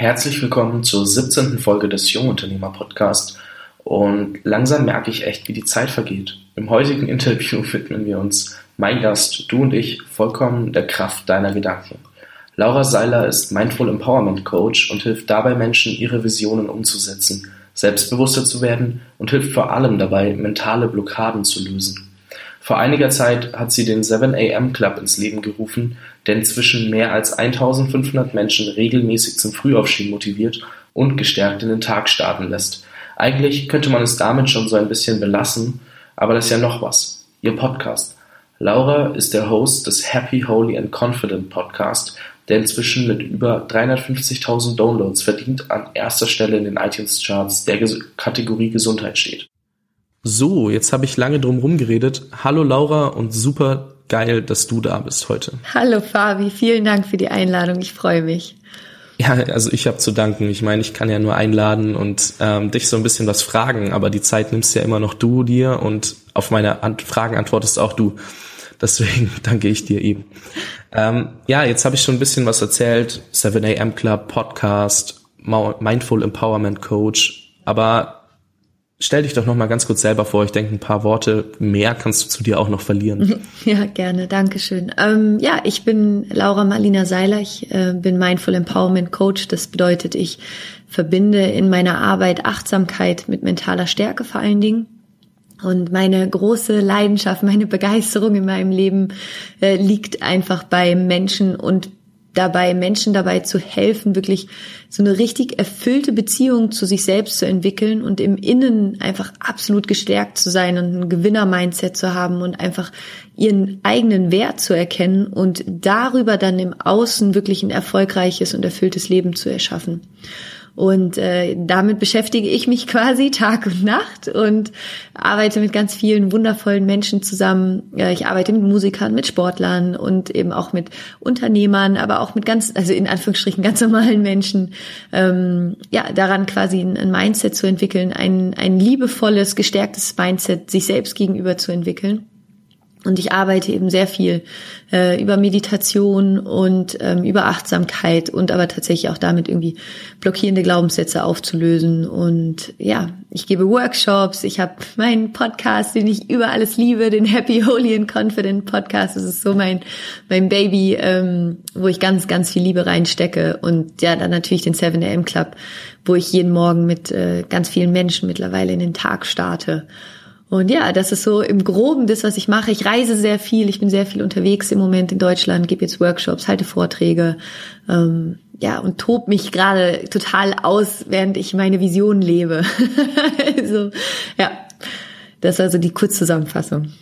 Herzlich willkommen zur 17. Folge des Jungunternehmer Podcast. Und langsam merke ich echt, wie die Zeit vergeht. Im heutigen Interview widmen wir uns, mein Gast, du und ich, vollkommen der Kraft deiner Gedanken. Laura Seiler ist Mindful Empowerment Coach und hilft dabei Menschen, ihre Visionen umzusetzen, selbstbewusster zu werden und hilft vor allem dabei, mentale Blockaden zu lösen. Vor einiger Zeit hat sie den 7am Club ins Leben gerufen, der inzwischen mehr als 1500 Menschen regelmäßig zum Frühaufstehen motiviert und gestärkt in den Tag starten lässt. Eigentlich könnte man es damit schon so ein bisschen belassen, aber das ist ja noch was. Ihr Podcast. Laura ist der Host des Happy, Holy and Confident Podcast, der inzwischen mit über 350.000 Downloads verdient an erster Stelle in den iTunes-Charts der Kategorie Gesundheit steht. So, jetzt habe ich lange drum rumgeredet. Hallo Laura und super geil, dass du da bist heute. Hallo Fabi, vielen Dank für die Einladung. Ich freue mich. Ja, also ich habe zu danken. Ich meine, ich kann ja nur einladen und ähm, dich so ein bisschen was fragen, aber die Zeit nimmst ja immer noch du dir und auf meine Ant Fragen antwortest auch du. Deswegen danke ich dir eben. Ähm, ja, jetzt habe ich schon ein bisschen was erzählt. 7am Club, Podcast, Mindful Empowerment Coach. Aber Stell dich doch noch mal ganz kurz selber vor. Ich denke, ein paar Worte mehr kannst du zu dir auch noch verlieren. Ja, gerne. Dankeschön. Ähm, ja, ich bin Laura Marlina Seiler. Ich äh, bin Mindful Empowerment Coach. Das bedeutet, ich verbinde in meiner Arbeit Achtsamkeit mit mentaler Stärke vor allen Dingen. Und meine große Leidenschaft, meine Begeisterung in meinem Leben äh, liegt einfach bei Menschen und dabei, Menschen dabei zu helfen, wirklich so eine richtig erfüllte Beziehung zu sich selbst zu entwickeln und im Innen einfach absolut gestärkt zu sein und ein Gewinner-Mindset zu haben und einfach ihren eigenen Wert zu erkennen und darüber dann im Außen wirklich ein erfolgreiches und erfülltes Leben zu erschaffen. Und äh, damit beschäftige ich mich quasi Tag und Nacht und arbeite mit ganz vielen wundervollen Menschen zusammen. Ja, ich arbeite mit Musikern, mit Sportlern und eben auch mit Unternehmern, aber auch mit ganz, also in Anführungsstrichen ganz normalen Menschen. Ähm, ja, daran quasi ein, ein Mindset zu entwickeln, ein, ein liebevolles, gestärktes Mindset sich selbst gegenüber zu entwickeln. Und ich arbeite eben sehr viel äh, über Meditation und ähm, über Achtsamkeit und aber tatsächlich auch damit irgendwie blockierende Glaubenssätze aufzulösen. Und ja, ich gebe Workshops, ich habe meinen Podcast, den ich über alles liebe, den Happy, Holy and Confident Podcast. Das ist so mein, mein Baby, ähm, wo ich ganz, ganz viel Liebe reinstecke. Und ja, dann natürlich den 7am Club, wo ich jeden Morgen mit äh, ganz vielen Menschen mittlerweile in den Tag starte. Und ja, das ist so im Groben das, was ich mache. Ich reise sehr viel, ich bin sehr viel unterwegs im Moment in Deutschland, gebe jetzt Workshops, halte Vorträge, ähm, ja, und tob mich gerade total aus, während ich meine Vision lebe. also, ja, das ist also die Kurzzusammenfassung.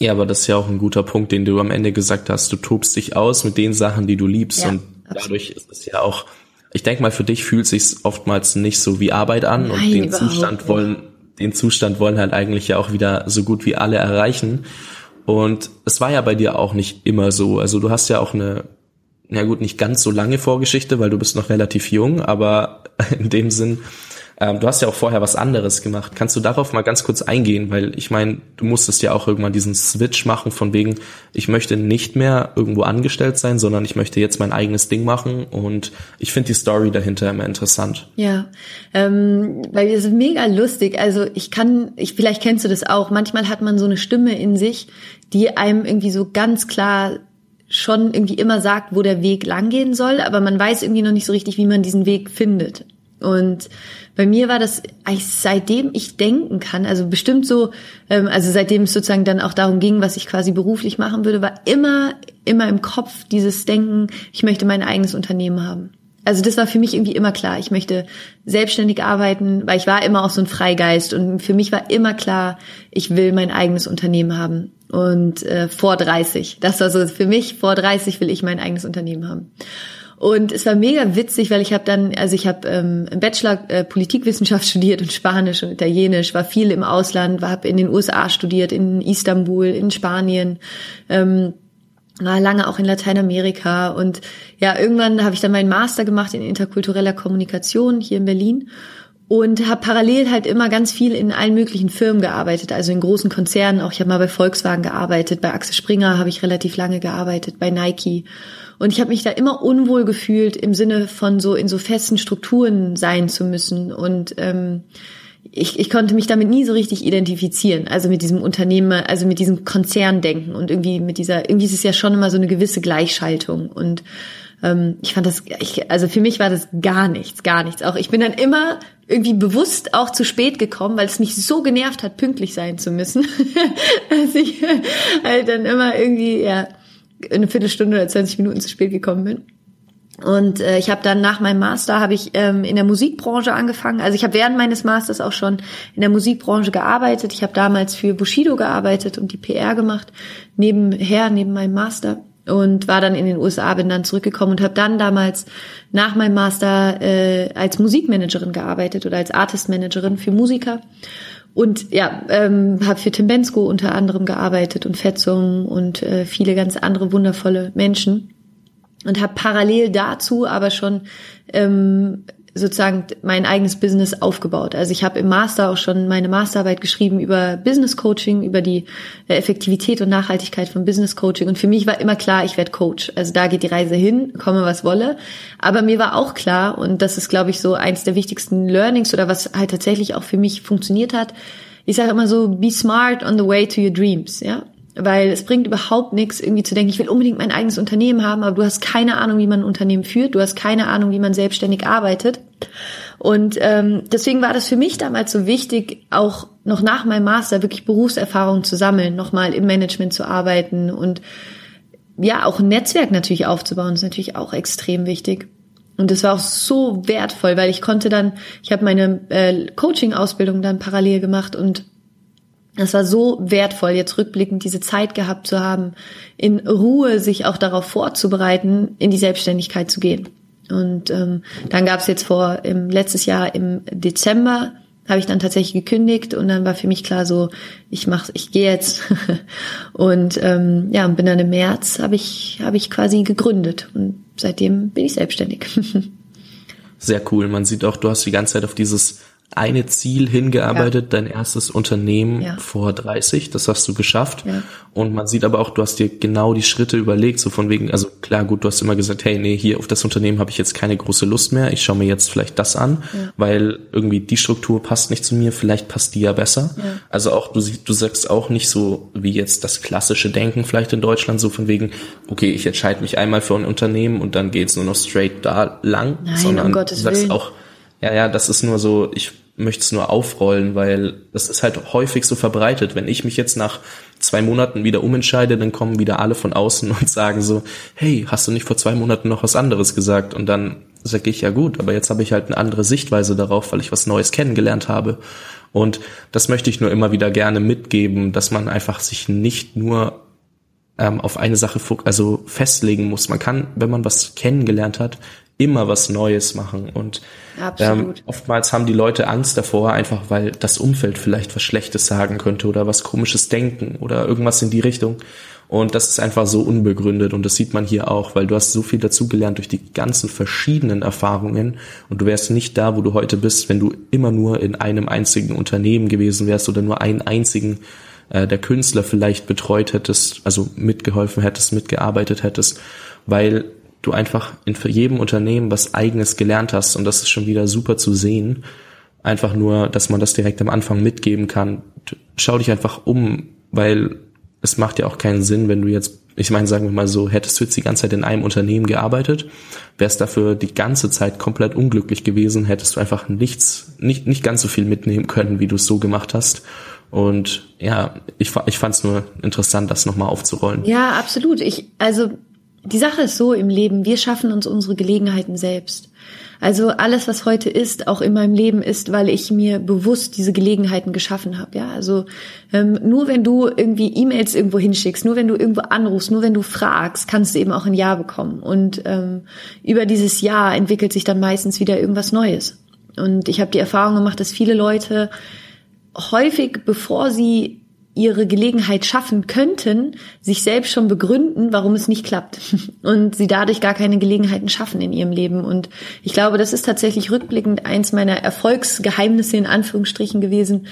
Ja, aber das ist ja auch ein guter Punkt, den du am Ende gesagt hast. Du tobst dich aus mit den Sachen, die du liebst. Ja, und dadurch ist es ja auch, ich denke mal, für dich fühlt sich oftmals nicht so wie Arbeit an Nein, und den Zustand wollen den Zustand wollen halt eigentlich ja auch wieder so gut wie alle erreichen. Und es war ja bei dir auch nicht immer so. Also du hast ja auch eine, na gut, nicht ganz so lange Vorgeschichte, weil du bist noch relativ jung, aber in dem Sinn ähm, du hast ja auch vorher was anderes gemacht. Kannst du darauf mal ganz kurz eingehen? Weil ich meine, du musstest ja auch irgendwann diesen Switch machen von wegen, ich möchte nicht mehr irgendwo angestellt sein, sondern ich möchte jetzt mein eigenes Ding machen. Und ich finde die Story dahinter immer interessant. Ja, ähm, weil es ist mega lustig. Also ich kann, ich vielleicht kennst du das auch. Manchmal hat man so eine Stimme in sich, die einem irgendwie so ganz klar schon irgendwie immer sagt, wo der Weg langgehen soll, aber man weiß irgendwie noch nicht so richtig, wie man diesen Weg findet. Und bei mir war das seitdem ich denken kann, also bestimmt so, ähm, also seitdem es sozusagen dann auch darum ging, was ich quasi beruflich machen würde, war immer, immer im Kopf dieses Denken, ich möchte mein eigenes Unternehmen haben. Also das war für mich irgendwie immer klar. Ich möchte selbstständig arbeiten, weil ich war immer auch so ein Freigeist und für mich war immer klar, ich will mein eigenes Unternehmen haben. Und äh, vor 30, das war so für mich, vor 30 will ich mein eigenes Unternehmen haben. Und es war mega witzig, weil ich habe dann, also ich habe ähm, im Bachelor äh, Politikwissenschaft studiert und Spanisch und Italienisch, war viel im Ausland, habe in den USA studiert, in Istanbul, in Spanien, ähm, war lange auch in Lateinamerika und ja, irgendwann habe ich dann meinen Master gemacht in interkultureller Kommunikation hier in Berlin und habe parallel halt immer ganz viel in allen möglichen Firmen gearbeitet, also in großen Konzernen. Auch ich habe mal bei Volkswagen gearbeitet, bei Axel Springer habe ich relativ lange gearbeitet, bei Nike Und ich habe mich da immer unwohl gefühlt im Sinne von so in so festen Strukturen sein zu müssen. Und ähm, ich, ich konnte mich damit nie so richtig identifizieren. Also mit diesem Unternehmen, also mit diesem Konzerndenken und irgendwie mit dieser, irgendwie ist es ja schon immer so eine gewisse Gleichschaltung. Und ähm, ich fand das, ich, also für mich war das gar nichts, gar nichts. Auch ich bin dann immer irgendwie bewusst auch zu spät gekommen, weil es mich so genervt hat, pünktlich sein zu müssen, dass ich halt dann immer irgendwie ja eine Viertelstunde oder 20 Minuten zu spät gekommen bin. Und äh, ich habe dann nach meinem Master habe ich ähm, in der Musikbranche angefangen. Also ich habe während meines Masters auch schon in der Musikbranche gearbeitet. Ich habe damals für Bushido gearbeitet und die PR gemacht nebenher neben meinem Master und war dann in den USA, bin dann zurückgekommen und habe dann damals nach meinem Master äh, als Musikmanagerin gearbeitet oder als Artistmanagerin für Musiker und ja, ähm, habe für Tim Bensko unter anderem gearbeitet und Fetzung und äh, viele ganz andere wundervolle Menschen. Und habe parallel dazu aber schon ähm, sozusagen mein eigenes Business aufgebaut. Also ich habe im Master auch schon meine Masterarbeit geschrieben über Business Coaching, über die äh, Effektivität und Nachhaltigkeit von Business Coaching. Und für mich war immer klar, ich werde Coach. Also da geht die Reise hin, komme was wolle. Aber mir war auch klar, und das ist, glaube ich, so eins der wichtigsten Learnings oder was halt tatsächlich auch für mich funktioniert hat. Ich sage immer so, be smart on the way to your dreams. Ja, weil es bringt überhaupt nichts, irgendwie zu denken, ich will unbedingt mein eigenes Unternehmen haben, aber du hast keine Ahnung, wie man ein Unternehmen führt, du hast keine Ahnung, wie man selbstständig arbeitet. Und ähm, deswegen war das für mich damals so wichtig, auch noch nach meinem Master wirklich Berufserfahrung zu sammeln, nochmal im Management zu arbeiten und ja, auch ein Netzwerk natürlich aufzubauen, ist natürlich auch extrem wichtig. Und das war auch so wertvoll, weil ich konnte dann, ich habe meine äh, Coaching-Ausbildung dann parallel gemacht und es war so wertvoll, jetzt rückblickend diese Zeit gehabt zu haben, in Ruhe sich auch darauf vorzubereiten, in die Selbstständigkeit zu gehen. Und ähm, dann gab es jetzt vor im letztes Jahr im Dezember habe ich dann tatsächlich gekündigt und dann war für mich klar so, ich mach, ich gehe jetzt und ähm, ja und bin dann im März habe ich habe ich quasi gegründet und seitdem bin ich selbstständig. Sehr cool. Man sieht auch, du hast die ganze Zeit auf dieses eine Ziel hingearbeitet, ja. dein erstes Unternehmen ja. vor 30, das hast du geschafft. Ja. Und man sieht aber auch, du hast dir genau die Schritte überlegt, so von wegen, also klar, gut, du hast immer gesagt, hey, nee, hier auf das Unternehmen habe ich jetzt keine große Lust mehr, ich schaue mir jetzt vielleicht das an, weil irgendwie die Struktur passt nicht zu mir, vielleicht passt die ja besser. Also auch, du, du sagst auch nicht so wie jetzt das klassische Denken vielleicht in Deutschland, so von wegen, okay, ich entscheide mich einmal für ein Unternehmen und dann geht's nur noch straight da lang, Nein, sondern um Gottes du sagst Willen. auch, ja, ja, das ist nur so, ich möchte es nur aufrollen, weil das ist halt häufig so verbreitet. Wenn ich mich jetzt nach zwei Monaten wieder umentscheide, dann kommen wieder alle von außen und sagen so, hey, hast du nicht vor zwei Monaten noch was anderes gesagt? Und dann sage ich, ja gut, aber jetzt habe ich halt eine andere Sichtweise darauf, weil ich was Neues kennengelernt habe. Und das möchte ich nur immer wieder gerne mitgeben, dass man einfach sich nicht nur ähm, auf eine Sache also festlegen muss. Man kann, wenn man was kennengelernt hat, immer was Neues machen. Und ähm, oftmals haben die Leute Angst davor, einfach weil das Umfeld vielleicht was Schlechtes sagen könnte oder was Komisches denken oder irgendwas in die Richtung. Und das ist einfach so unbegründet und das sieht man hier auch, weil du hast so viel dazugelernt durch die ganzen verschiedenen Erfahrungen und du wärst nicht da, wo du heute bist, wenn du immer nur in einem einzigen Unternehmen gewesen wärst oder nur einen einzigen äh, der Künstler vielleicht betreut hättest, also mitgeholfen hättest, mitgearbeitet hättest, weil du einfach in jedem Unternehmen was eigenes gelernt hast und das ist schon wieder super zu sehen. Einfach nur, dass man das direkt am Anfang mitgeben kann. Schau dich einfach um, weil es macht ja auch keinen Sinn, wenn du jetzt, ich meine, sagen wir mal so, hättest du jetzt die ganze Zeit in einem Unternehmen gearbeitet, wärst dafür die ganze Zeit komplett unglücklich gewesen, hättest du einfach nichts, nicht, nicht ganz so viel mitnehmen können, wie du es so gemacht hast. Und ja, ich, ich fand es nur interessant, das nochmal aufzurollen. Ja, absolut. Ich, also die Sache ist so im Leben, wir schaffen uns unsere Gelegenheiten selbst. Also alles, was heute ist, auch in meinem Leben ist, weil ich mir bewusst diese Gelegenheiten geschaffen habe. Ja, also ähm, nur wenn du irgendwie E-Mails irgendwo hinschickst, nur wenn du irgendwo anrufst, nur wenn du fragst, kannst du eben auch ein Ja bekommen. Und ähm, über dieses Ja entwickelt sich dann meistens wieder irgendwas Neues. Und ich habe die Erfahrung gemacht, dass viele Leute häufig, bevor sie ihre Gelegenheit schaffen könnten, sich selbst schon begründen, warum es nicht klappt und sie dadurch gar keine Gelegenheiten schaffen in ihrem Leben. Und ich glaube, das ist tatsächlich rückblickend eins meiner Erfolgsgeheimnisse in Anführungsstrichen gewesen,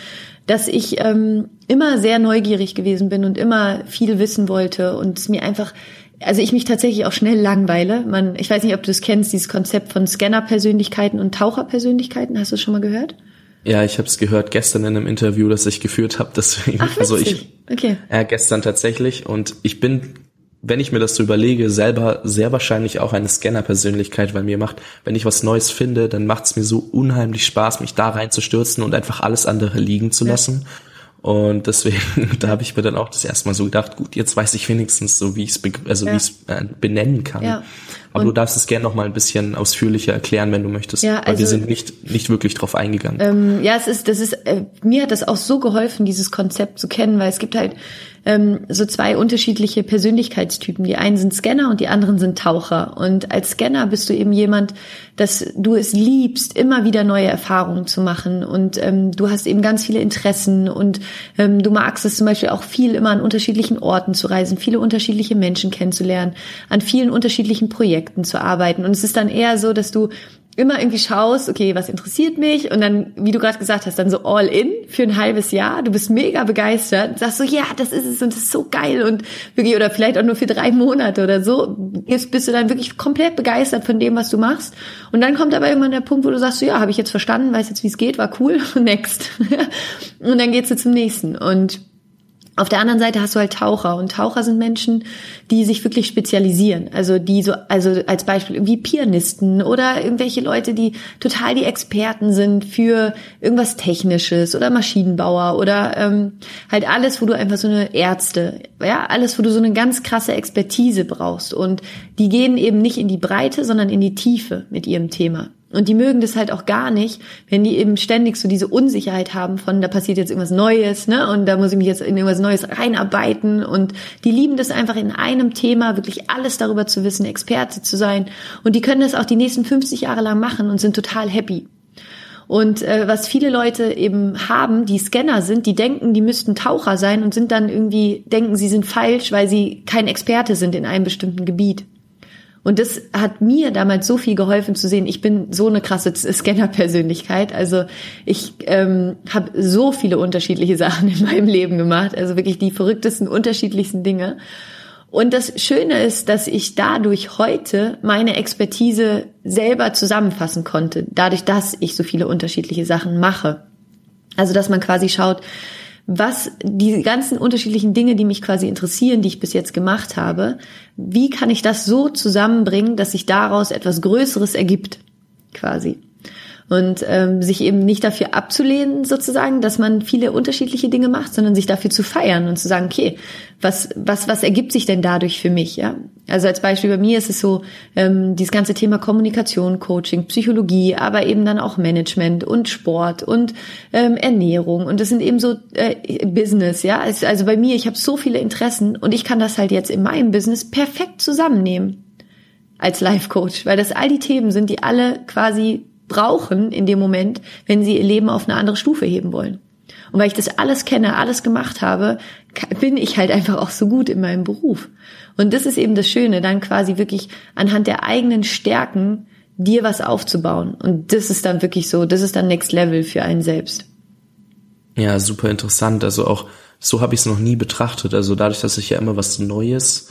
dass ich ähm, immer sehr neugierig gewesen bin und immer viel wissen wollte und es mir einfach also ich mich tatsächlich auch schnell langweile. Man, ich weiß nicht, ob du das kennst, dieses Konzept von Scanner-Persönlichkeiten und Taucher-Persönlichkeiten. Hast du es schon mal gehört? Ja, ich habe es gehört gestern in einem Interview, das ich geführt habe. Deswegen, Ach, also ich, okay. äh, gestern tatsächlich. Und ich bin, wenn ich mir das so überlege, selber sehr wahrscheinlich auch eine Scanner-Persönlichkeit, weil mir macht, wenn ich was Neues finde, dann macht es mir so unheimlich Spaß, mich da reinzustürzen und einfach alles andere liegen zu lassen. Und deswegen, da habe ich mir dann auch das erste Mal so gedacht, gut, jetzt weiß ich wenigstens so, wie ich es also ja. wie ich äh, benennen kann. Ja. Aber du darfst es gerne noch mal ein bisschen ausführlicher erklären, wenn du möchtest. Ja, also, weil wir also sind nicht, nicht wirklich drauf eingegangen. Ähm, ja, es ist, das ist, äh, mir hat das auch so geholfen, dieses Konzept zu kennen, weil es gibt halt ähm, so zwei unterschiedliche Persönlichkeitstypen. Die einen sind Scanner und die anderen sind Taucher. Und als Scanner bist du eben jemand, dass du es liebst, immer wieder neue Erfahrungen zu machen. Und ähm, du hast eben ganz viele Interessen und ähm, du magst es zum Beispiel auch viel immer an unterschiedlichen Orten zu reisen, viele unterschiedliche Menschen kennenzulernen, an vielen unterschiedlichen Projekten zu arbeiten. Und es ist dann eher so, dass du immer irgendwie schaust, okay, was interessiert mich und dann, wie du gerade gesagt hast, dann so all in für ein halbes Jahr. Du bist mega begeistert, sagst so, ja, das ist es und das ist so geil und wirklich oder vielleicht auch nur für drei Monate oder so. Jetzt bist du dann wirklich komplett begeistert von dem, was du machst. Und dann kommt aber irgendwann der Punkt, wo du sagst, so, ja, habe ich jetzt verstanden, weiß jetzt, wie es geht, war cool, next. und dann geht's du zum nächsten und auf der anderen Seite hast du halt Taucher und Taucher sind Menschen, die sich wirklich spezialisieren. Also die so, also als Beispiel irgendwie Pianisten oder irgendwelche Leute, die total die Experten sind für irgendwas Technisches oder Maschinenbauer oder ähm, halt alles, wo du einfach so eine Ärzte, ja, alles, wo du so eine ganz krasse Expertise brauchst. Und die gehen eben nicht in die Breite, sondern in die Tiefe mit ihrem Thema. Und die mögen das halt auch gar nicht, wenn die eben ständig so diese Unsicherheit haben von, da passiert jetzt irgendwas Neues, ne? Und da muss ich mich jetzt in irgendwas Neues reinarbeiten. Und die lieben das einfach in einem Thema, wirklich alles darüber zu wissen, Experte zu sein. Und die können das auch die nächsten 50 Jahre lang machen und sind total happy. Und äh, was viele Leute eben haben, die Scanner sind, die denken, die müssten Taucher sein und sind dann irgendwie, denken, sie sind falsch, weil sie kein Experte sind in einem bestimmten Gebiet. Und das hat mir damals so viel geholfen zu sehen. Ich bin so eine krasse Scanner-Persönlichkeit. Also ich ähm, habe so viele unterschiedliche Sachen in meinem Leben gemacht. Also wirklich die verrücktesten, unterschiedlichsten Dinge. Und das Schöne ist, dass ich dadurch heute meine Expertise selber zusammenfassen konnte. Dadurch, dass ich so viele unterschiedliche Sachen mache. Also dass man quasi schaut, was die ganzen unterschiedlichen Dinge, die mich quasi interessieren, die ich bis jetzt gemacht habe, wie kann ich das so zusammenbringen, dass sich daraus etwas Größeres ergibt, quasi und ähm, sich eben nicht dafür abzulehnen, sozusagen, dass man viele unterschiedliche Dinge macht, sondern sich dafür zu feiern und zu sagen, okay, was was was ergibt sich denn dadurch für mich? Ja, also als Beispiel bei mir ist es so ähm, dieses ganze Thema Kommunikation, Coaching, Psychologie, aber eben dann auch Management und Sport und ähm, Ernährung und das sind eben so äh, Business, ja. Also, also bei mir, ich habe so viele Interessen und ich kann das halt jetzt in meinem Business perfekt zusammennehmen als Life Coach, weil das all die Themen sind, die alle quasi brauchen in dem Moment, wenn sie ihr Leben auf eine andere Stufe heben wollen. Und weil ich das alles kenne, alles gemacht habe, bin ich halt einfach auch so gut in meinem Beruf. Und das ist eben das Schöne, dann quasi wirklich anhand der eigenen Stärken dir was aufzubauen. Und das ist dann wirklich so, das ist dann Next Level für einen selbst. Ja, super interessant. Also auch so habe ich es noch nie betrachtet. Also dadurch, dass ich ja immer was Neues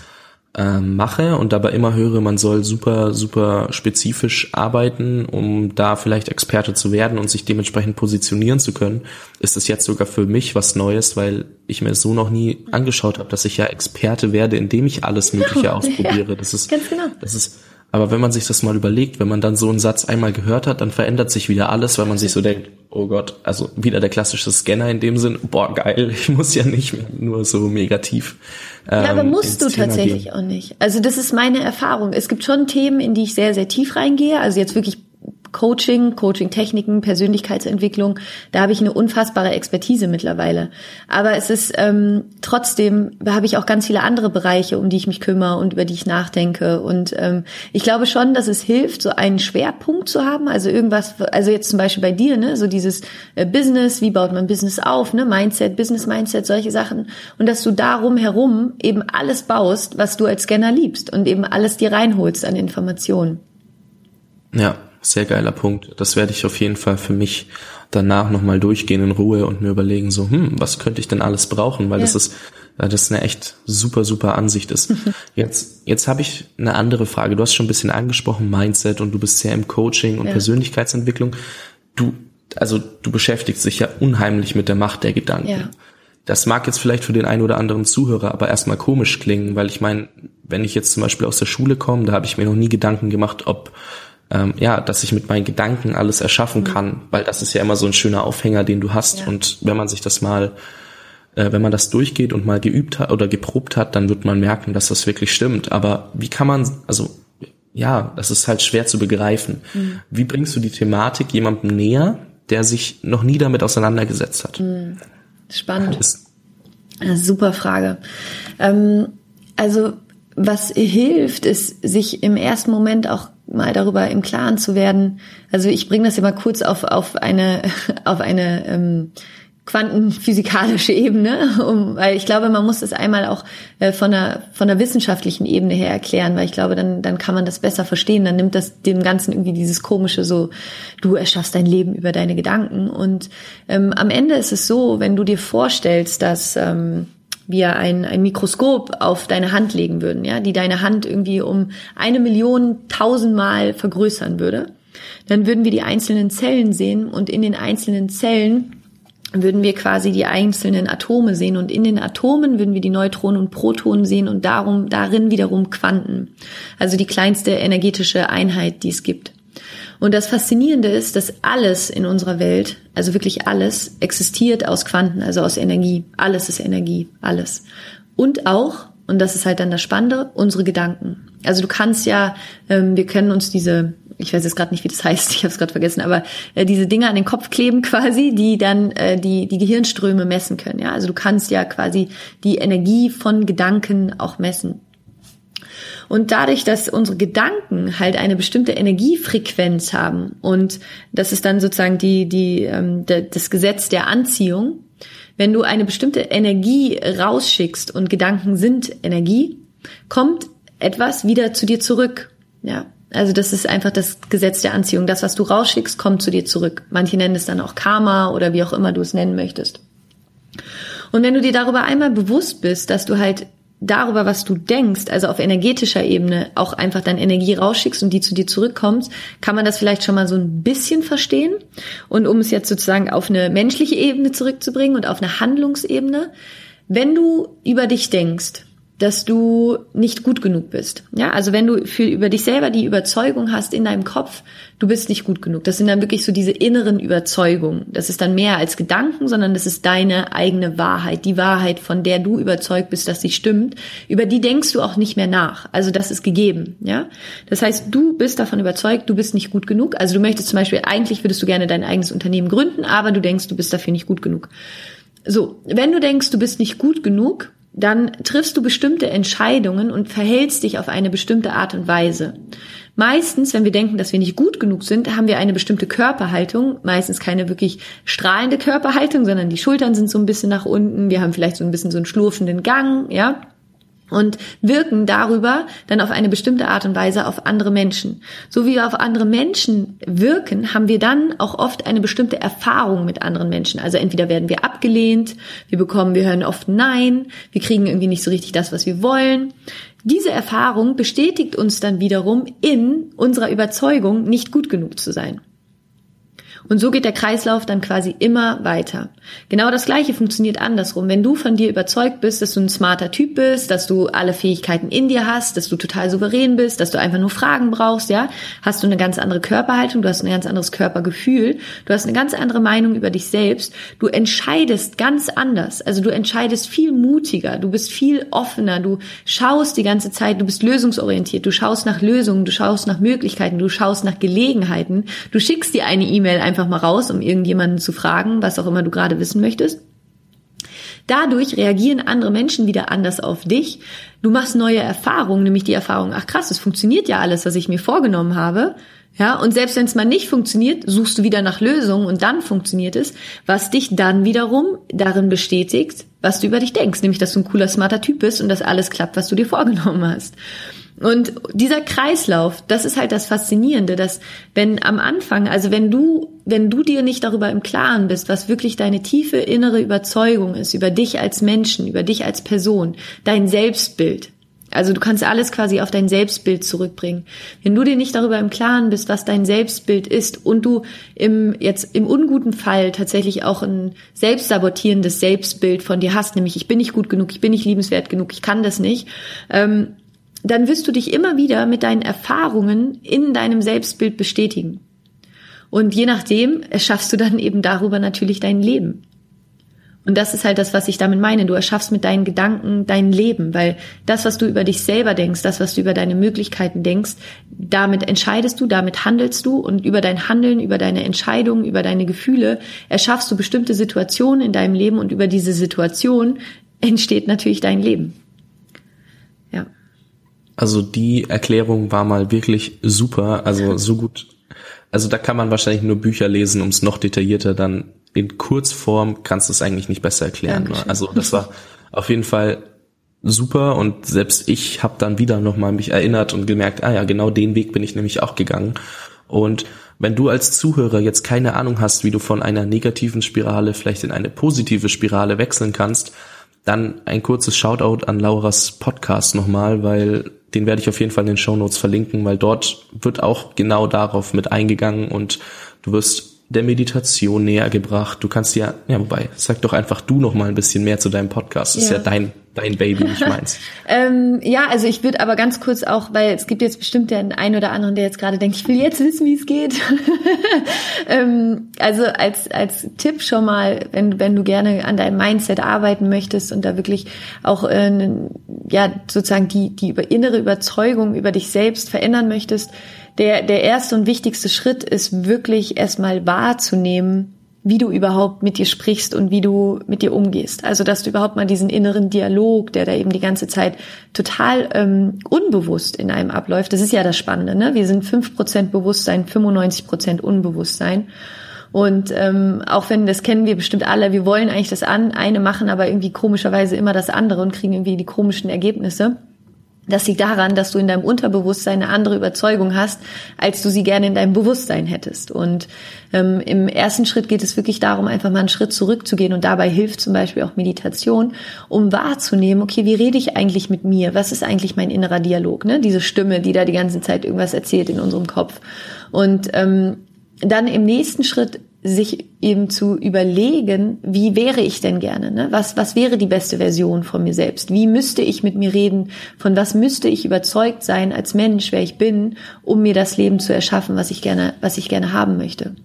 mache und dabei immer höre, man soll super, super spezifisch arbeiten, um da vielleicht Experte zu werden und sich dementsprechend positionieren zu können, ist es jetzt sogar für mich was Neues, weil ich mir so noch nie angeschaut habe, dass ich ja Experte werde, indem ich alles Mögliche ausprobiere. Das ist, ganz genau. das ist aber wenn man sich das mal überlegt, wenn man dann so einen Satz einmal gehört hat, dann verändert sich wieder alles, weil man sich so denkt, oh Gott, also wieder der klassische Scanner in dem Sinn, boah, geil, ich muss ja nicht mehr nur so negativ. Ähm, ja, aber ähm, musst du Thema tatsächlich gehen. auch nicht. Also das ist meine Erfahrung. Es gibt schon Themen, in die ich sehr, sehr tief reingehe. Also jetzt wirklich Coaching, Coaching-Techniken, Persönlichkeitsentwicklung, da habe ich eine unfassbare Expertise mittlerweile. Aber es ist ähm, trotzdem, da habe ich auch ganz viele andere Bereiche, um die ich mich kümmere und über die ich nachdenke. Und ähm, ich glaube schon, dass es hilft, so einen Schwerpunkt zu haben. Also irgendwas, also jetzt zum Beispiel bei dir, ne, so dieses äh, Business, wie baut man Business auf, ne, Mindset, Business Mindset, solche Sachen. Und dass du darum herum eben alles baust, was du als Scanner liebst und eben alles dir reinholst an Informationen. Ja, sehr geiler Punkt. Das werde ich auf jeden Fall für mich danach nochmal durchgehen in Ruhe und mir überlegen, so, hm, was könnte ich denn alles brauchen? Weil ja. das ist, das eine echt super, super Ansicht ist. Jetzt, jetzt habe ich eine andere Frage. Du hast schon ein bisschen angesprochen, Mindset und du bist sehr im Coaching und ja. Persönlichkeitsentwicklung. Du, also du beschäftigst dich ja unheimlich mit der Macht der Gedanken. Ja. Das mag jetzt vielleicht für den einen oder anderen Zuhörer aber erstmal komisch klingen, weil ich meine, wenn ich jetzt zum Beispiel aus der Schule komme, da habe ich mir noch nie Gedanken gemacht, ob ähm, ja, dass ich mit meinen Gedanken alles erschaffen mhm. kann, weil das ist ja immer so ein schöner Aufhänger, den du hast. Ja. Und wenn man sich das mal, äh, wenn man das durchgeht und mal geübt hat oder geprobt hat, dann wird man merken, dass das wirklich stimmt. Aber wie kann man, also ja, das ist halt schwer zu begreifen. Mhm. Wie bringst du die Thematik jemandem näher, der sich noch nie damit auseinandergesetzt hat? Mhm. Spannend. Das super Frage. Ähm, also was hilft, ist, sich im ersten Moment auch mal darüber im Klaren zu werden. Also ich bringe das immer kurz auf, auf eine, auf eine ähm, quantenphysikalische Ebene, um, weil ich glaube, man muss das einmal auch äh, von der von der wissenschaftlichen Ebene her erklären, weil ich glaube, dann dann kann man das besser verstehen. Dann nimmt das dem Ganzen irgendwie dieses komische so, du erschaffst dein Leben über deine Gedanken und ähm, am Ende ist es so, wenn du dir vorstellst, dass ähm, wir ein, ein Mikroskop auf deine Hand legen würden, ja, die deine Hand irgendwie um eine Million tausendmal vergrößern würde, dann würden wir die einzelnen Zellen sehen und in den einzelnen Zellen würden wir quasi die einzelnen Atome sehen und in den Atomen würden wir die Neutronen und Protonen sehen und darum darin wiederum Quanten, also die kleinste energetische Einheit, die es gibt. Und das Faszinierende ist, dass alles in unserer Welt, also wirklich alles, existiert aus Quanten, also aus Energie. Alles ist Energie, alles. Und auch, und das ist halt dann das Spannende, unsere Gedanken. Also du kannst ja, ähm, wir können uns diese, ich weiß jetzt gerade nicht, wie das heißt, ich habe es gerade vergessen, aber äh, diese Dinge an den Kopf kleben quasi, die dann äh, die die Gehirnströme messen können. Ja, also du kannst ja quasi die Energie von Gedanken auch messen. Und dadurch, dass unsere Gedanken halt eine bestimmte Energiefrequenz haben und das ist dann sozusagen die, die, ähm, das Gesetz der Anziehung, wenn du eine bestimmte Energie rausschickst und Gedanken sind Energie, kommt etwas wieder zu dir zurück. Ja, also das ist einfach das Gesetz der Anziehung. Das, was du rausschickst, kommt zu dir zurück. Manche nennen es dann auch Karma oder wie auch immer du es nennen möchtest. Und wenn du dir darüber einmal bewusst bist, dass du halt darüber, was du denkst, also auf energetischer Ebene auch einfach deine Energie rausschickst und die zu dir zurückkommt, kann man das vielleicht schon mal so ein bisschen verstehen. Und um es jetzt sozusagen auf eine menschliche Ebene zurückzubringen und auf eine Handlungsebene, wenn du über dich denkst, dass du nicht gut genug bist. Ja, also wenn du für über dich selber die Überzeugung hast in deinem Kopf, du bist nicht gut genug. Das sind dann wirklich so diese inneren Überzeugungen. Das ist dann mehr als Gedanken, sondern das ist deine eigene Wahrheit, die Wahrheit, von der du überzeugt bist, dass sie stimmt. Über die denkst du auch nicht mehr nach. Also das ist gegeben. Ja, das heißt, du bist davon überzeugt, du bist nicht gut genug. Also du möchtest zum Beispiel eigentlich würdest du gerne dein eigenes Unternehmen gründen, aber du denkst, du bist dafür nicht gut genug. So, wenn du denkst, du bist nicht gut genug, dann triffst du bestimmte Entscheidungen und verhältst dich auf eine bestimmte Art und Weise. Meistens, wenn wir denken, dass wir nicht gut genug sind, haben wir eine bestimmte Körperhaltung, meistens keine wirklich strahlende Körperhaltung, sondern die Schultern sind so ein bisschen nach unten, wir haben vielleicht so ein bisschen so einen schlurfenden Gang, ja und wirken darüber dann auf eine bestimmte Art und Weise auf andere Menschen. So wie wir auf andere Menschen wirken, haben wir dann auch oft eine bestimmte Erfahrung mit anderen Menschen. Also entweder werden wir abgelehnt, wir bekommen, wir hören oft Nein, wir kriegen irgendwie nicht so richtig das, was wir wollen. Diese Erfahrung bestätigt uns dann wiederum in unserer Überzeugung, nicht gut genug zu sein. Und so geht der Kreislauf dann quasi immer weiter. Genau das Gleiche funktioniert andersrum. Wenn du von dir überzeugt bist, dass du ein smarter Typ bist, dass du alle Fähigkeiten in dir hast, dass du total souverän bist, dass du einfach nur Fragen brauchst, ja, hast du eine ganz andere Körperhaltung, du hast ein ganz anderes Körpergefühl, du hast eine ganz andere Meinung über dich selbst, du entscheidest ganz anders. Also du entscheidest viel mutiger, du bist viel offener, du schaust die ganze Zeit, du bist lösungsorientiert, du schaust nach Lösungen, du schaust nach Möglichkeiten, du schaust nach Gelegenheiten, du schickst dir eine E-Mail einfach mal raus, um irgendjemanden zu fragen, was auch immer du gerade wissen möchtest. Dadurch reagieren andere Menschen wieder anders auf dich. Du machst neue Erfahrungen, nämlich die Erfahrung, ach krass, es funktioniert ja alles, was ich mir vorgenommen habe. Ja, und selbst wenn es mal nicht funktioniert, suchst du wieder nach Lösungen und dann funktioniert es, was dich dann wiederum darin bestätigt, was du über dich denkst, nämlich dass du ein cooler, smarter Typ bist und dass alles klappt, was du dir vorgenommen hast. Und dieser Kreislauf, das ist halt das Faszinierende, dass wenn am Anfang, also wenn du, wenn du dir nicht darüber im Klaren bist, was wirklich deine tiefe innere Überzeugung ist über dich als Menschen, über dich als Person, dein Selbstbild, also du kannst alles quasi auf dein Selbstbild zurückbringen. Wenn du dir nicht darüber im Klaren bist, was dein Selbstbild ist und du im jetzt im unguten Fall tatsächlich auch ein selbstsabotierendes Selbstbild von dir hast, nämlich ich bin nicht gut genug, ich bin nicht liebenswert genug, ich kann das nicht, ähm, dann wirst du dich immer wieder mit deinen Erfahrungen in deinem Selbstbild bestätigen. Und je nachdem erschaffst du dann eben darüber natürlich dein Leben. Und das ist halt das, was ich damit meine. Du erschaffst mit deinen Gedanken dein Leben, weil das, was du über dich selber denkst, das, was du über deine Möglichkeiten denkst, damit entscheidest du, damit handelst du und über dein Handeln, über deine Entscheidungen, über deine Gefühle erschaffst du bestimmte Situationen in deinem Leben und über diese Situation entsteht natürlich dein Leben. Also die Erklärung war mal wirklich super, also so gut. Also da kann man wahrscheinlich nur Bücher lesen, um es noch detaillierter dann in Kurzform kannst du es eigentlich nicht besser erklären. Ne? Also das war auf jeden Fall super und selbst ich habe dann wieder nochmal mich erinnert und gemerkt, ah ja, genau den Weg bin ich nämlich auch gegangen. Und wenn du als Zuhörer jetzt keine Ahnung hast, wie du von einer negativen Spirale vielleicht in eine positive Spirale wechseln kannst, dann ein kurzes Shoutout an Lauras Podcast nochmal, weil den werde ich auf jeden Fall in den Show Notes verlinken, weil dort wird auch genau darauf mit eingegangen und du wirst der Meditation näher gebracht. Du kannst ja, ja, wobei, sag doch einfach du noch mal ein bisschen mehr zu deinem Podcast. Das ja. ist ja dein, dein Baby, nicht meins. ähm, ja, also ich würde aber ganz kurz auch, weil es gibt jetzt bestimmt den einen oder anderen, der jetzt gerade denkt, ich will jetzt wissen, wie es geht. ähm, also als, als Tipp schon mal, wenn, wenn du gerne an deinem Mindset arbeiten möchtest und da wirklich auch, äh, ja, sozusagen die, die innere Überzeugung über dich selbst verändern möchtest, der, der erste und wichtigste Schritt ist wirklich erstmal wahrzunehmen, wie du überhaupt mit dir sprichst und wie du mit dir umgehst. Also, dass du überhaupt mal diesen inneren Dialog, der da eben die ganze Zeit total ähm, unbewusst in einem abläuft, das ist ja das Spannende. Ne? Wir sind fünf Prozent Bewusstsein, 95 Prozent Unbewusstsein. Und ähm, auch wenn, das kennen wir bestimmt alle, wir wollen eigentlich das eine machen, aber irgendwie komischerweise immer das andere und kriegen irgendwie die komischen Ergebnisse. Das liegt daran, dass du in deinem Unterbewusstsein eine andere Überzeugung hast, als du sie gerne in deinem Bewusstsein hättest. Und ähm, im ersten Schritt geht es wirklich darum, einfach mal einen Schritt zurückzugehen. Und dabei hilft zum Beispiel auch Meditation, um wahrzunehmen, okay, wie rede ich eigentlich mit mir? Was ist eigentlich mein innerer Dialog? Ne? Diese Stimme, die da die ganze Zeit irgendwas erzählt in unserem Kopf. Und ähm, dann im nächsten Schritt sich eben zu überlegen, wie wäre ich denn gerne? Ne? Was, was wäre die beste Version von mir selbst? Wie müsste ich mit mir reden? Von was müsste ich überzeugt sein als Mensch, wer ich bin, um mir das Leben zu erschaffen, was ich gerne, was ich gerne haben möchte?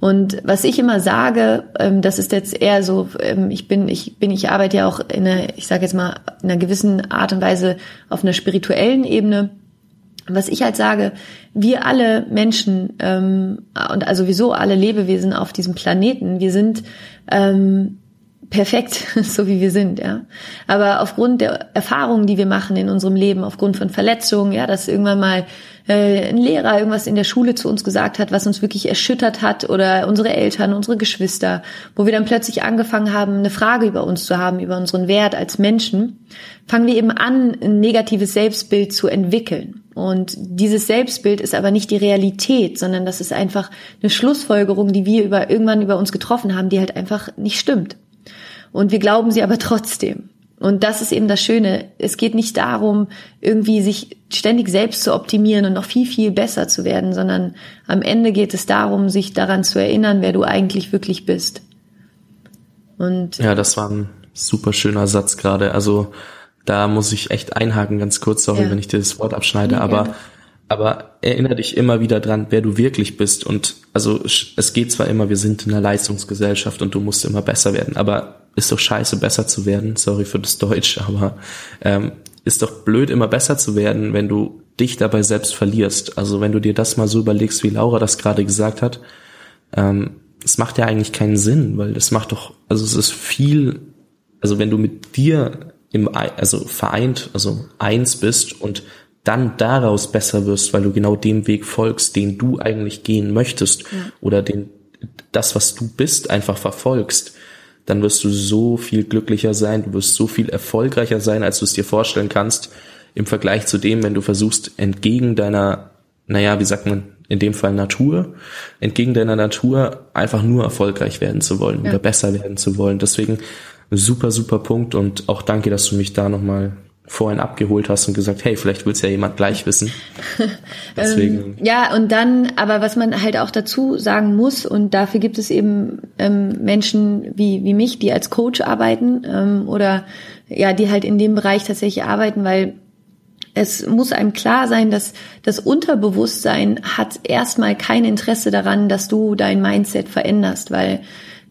Und was ich immer sage, ähm, das ist jetzt eher so, ähm, ich bin, ich bin, ich arbeite ja auch in einer, ich sage jetzt mal, in einer gewissen Art und Weise auf einer spirituellen Ebene was ich halt sage, wir alle Menschen ähm, und also wieso alle Lebewesen auf diesem Planeten, wir sind ähm, perfekt, so wie wir sind, ja. Aber aufgrund der Erfahrungen, die wir machen in unserem Leben, aufgrund von Verletzungen, ja, dass irgendwann mal äh, ein Lehrer irgendwas in der Schule zu uns gesagt hat, was uns wirklich erschüttert hat, oder unsere Eltern, unsere Geschwister, wo wir dann plötzlich angefangen haben, eine Frage über uns zu haben, über unseren Wert als Menschen, fangen wir eben an, ein negatives Selbstbild zu entwickeln. Und dieses Selbstbild ist aber nicht die Realität, sondern das ist einfach eine Schlussfolgerung, die wir über, irgendwann über uns getroffen haben, die halt einfach nicht stimmt. Und wir glauben sie aber trotzdem. Und das ist eben das Schöne. Es geht nicht darum, irgendwie sich ständig selbst zu optimieren und noch viel, viel besser zu werden, sondern am Ende geht es darum, sich daran zu erinnern, wer du eigentlich wirklich bist. Und ja, das war ein super schöner Satz gerade. Also da muss ich echt einhaken, ganz kurz, sorry, ja. wenn ich dir das Wort abschneide, ja, aber, aber erinnere dich immer wieder dran, wer du wirklich bist. Und also es geht zwar immer, wir sind in einer Leistungsgesellschaft und du musst immer besser werden, aber ist doch scheiße, besser zu werden. Sorry für das Deutsch, aber ähm, ist doch blöd, immer besser zu werden, wenn du dich dabei selbst verlierst. Also wenn du dir das mal so überlegst, wie Laura das gerade gesagt hat, ähm, es macht ja eigentlich keinen Sinn, weil das macht doch, also es ist viel, also wenn du mit dir im, also vereint, also eins bist und dann daraus besser wirst, weil du genau dem Weg folgst, den du eigentlich gehen möchtest ja. oder den, das, was du bist, einfach verfolgst, dann wirst du so viel glücklicher sein, du wirst so viel erfolgreicher sein, als du es dir vorstellen kannst. im Vergleich zu dem, wenn du versuchst, entgegen deiner, naja, wie sagt man, in dem Fall Natur, entgegen deiner Natur einfach nur erfolgreich werden zu wollen ja. oder besser werden zu wollen. Deswegen super, super Punkt und auch danke, dass du mich da nochmal vorhin abgeholt hast und gesagt, hey, vielleicht will es ja jemand gleich wissen. Deswegen. ähm, ja, und dann, aber was man halt auch dazu sagen muss, und dafür gibt es eben ähm, Menschen wie, wie mich, die als Coach arbeiten ähm, oder ja, die halt in dem Bereich tatsächlich arbeiten, weil es muss einem klar sein, dass das Unterbewusstsein hat erstmal kein Interesse daran, dass du dein Mindset veränderst, weil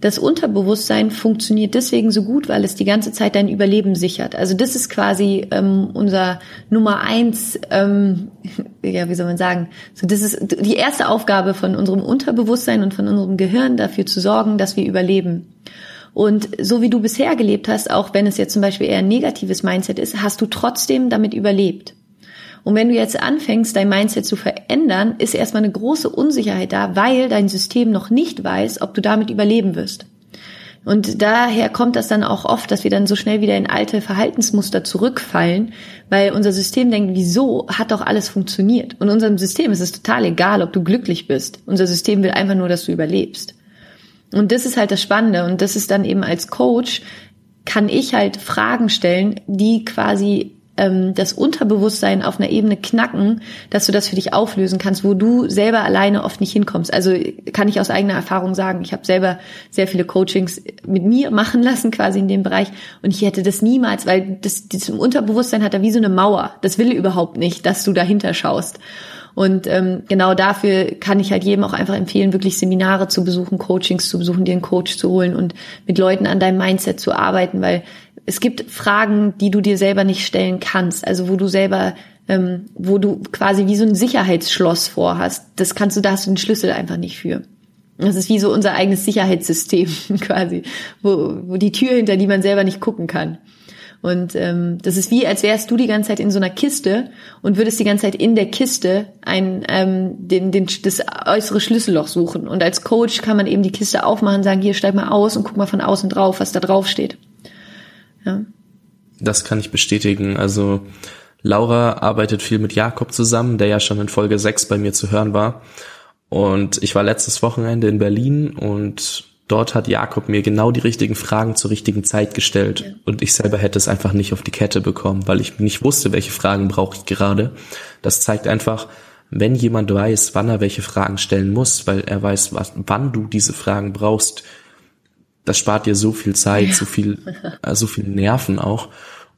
das Unterbewusstsein funktioniert deswegen so gut, weil es die ganze Zeit dein Überleben sichert. Also das ist quasi ähm, unser Nummer eins, ähm, ja, wie soll man sagen? So, das ist die erste Aufgabe von unserem Unterbewusstsein und von unserem Gehirn, dafür zu sorgen, dass wir überleben. Und so wie du bisher gelebt hast, auch wenn es jetzt zum Beispiel eher ein negatives Mindset ist, hast du trotzdem damit überlebt. Und wenn du jetzt anfängst, dein Mindset zu verändern, ist erstmal eine große Unsicherheit da, weil dein System noch nicht weiß, ob du damit überleben wirst. Und daher kommt das dann auch oft, dass wir dann so schnell wieder in alte Verhaltensmuster zurückfallen, weil unser System denkt, wieso hat doch alles funktioniert? Und unserem System ist es total egal, ob du glücklich bist. Unser System will einfach nur, dass du überlebst. Und das ist halt das Spannende. Und das ist dann eben als Coach, kann ich halt Fragen stellen, die quasi ähm, das Unterbewusstsein auf einer Ebene knacken, dass du das für dich auflösen kannst, wo du selber alleine oft nicht hinkommst. Also kann ich aus eigener Erfahrung sagen, ich habe selber sehr viele Coachings mit mir machen lassen, quasi in dem Bereich. Und ich hätte das niemals, weil das, das Unterbewusstsein hat da wie so eine Mauer. Das will überhaupt nicht, dass du dahinter schaust. Und ähm, genau dafür kann ich halt jedem auch einfach empfehlen, wirklich Seminare zu besuchen, Coachings zu besuchen, dir einen Coach zu holen und mit Leuten an deinem Mindset zu arbeiten, weil es gibt Fragen, die du dir selber nicht stellen kannst, also wo du selber, ähm, wo du quasi wie so ein Sicherheitsschloss vorhast. Das kannst du, da hast du den Schlüssel einfach nicht für. Das ist wie so unser eigenes Sicherheitssystem quasi, wo, wo die Tür, hinter die man selber nicht gucken kann. Und ähm, das ist wie, als wärst du die ganze Zeit in so einer Kiste und würdest die ganze Zeit in der Kiste ein, ähm, den, den, das äußere Schlüsselloch suchen. Und als Coach kann man eben die Kiste aufmachen, sagen, hier steig mal aus und guck mal von außen drauf, was da drauf steht. Ja. Das kann ich bestätigen. Also Laura arbeitet viel mit Jakob zusammen, der ja schon in Folge 6 bei mir zu hören war. Und ich war letztes Wochenende in Berlin und dort hat Jakob mir genau die richtigen Fragen zur richtigen Zeit gestellt. Ja. Und ich selber hätte es einfach nicht auf die Kette bekommen, weil ich nicht wusste, welche Fragen brauche ich gerade. Das zeigt einfach, wenn jemand weiß, wann er welche Fragen stellen muss, weil er weiß, was, wann du diese Fragen brauchst, das spart dir so viel Zeit, ja. so viel, äh, so viel Nerven auch.